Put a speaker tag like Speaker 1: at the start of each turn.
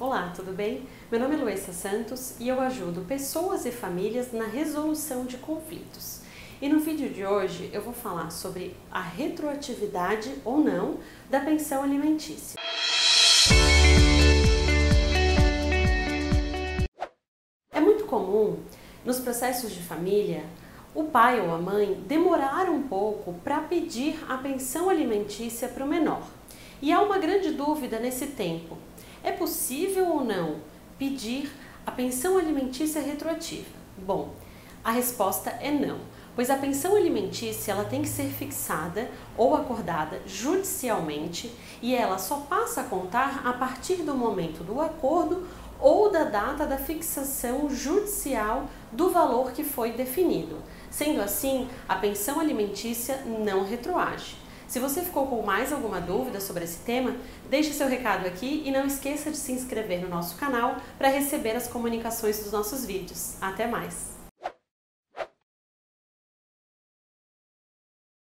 Speaker 1: Olá, tudo bem? Meu nome é Luísa Santos e eu ajudo pessoas e famílias na resolução de conflitos. E no vídeo de hoje eu vou falar sobre a retroatividade ou não da pensão alimentícia. É muito comum nos processos de família o pai ou a mãe demorar um pouco para pedir a pensão alimentícia para o menor. E há uma grande dúvida nesse tempo. É possível ou não pedir a pensão alimentícia retroativa? Bom, a resposta é não, pois a pensão alimentícia ela tem que ser fixada ou acordada judicialmente e ela só passa a contar a partir do momento do acordo ou da data da fixação judicial do valor que foi definido. Sendo assim, a pensão alimentícia não retroage. Se você ficou com mais alguma dúvida sobre esse tema, deixe seu recado aqui e não esqueça de se inscrever no nosso canal para receber as comunicações dos nossos vídeos. Até mais!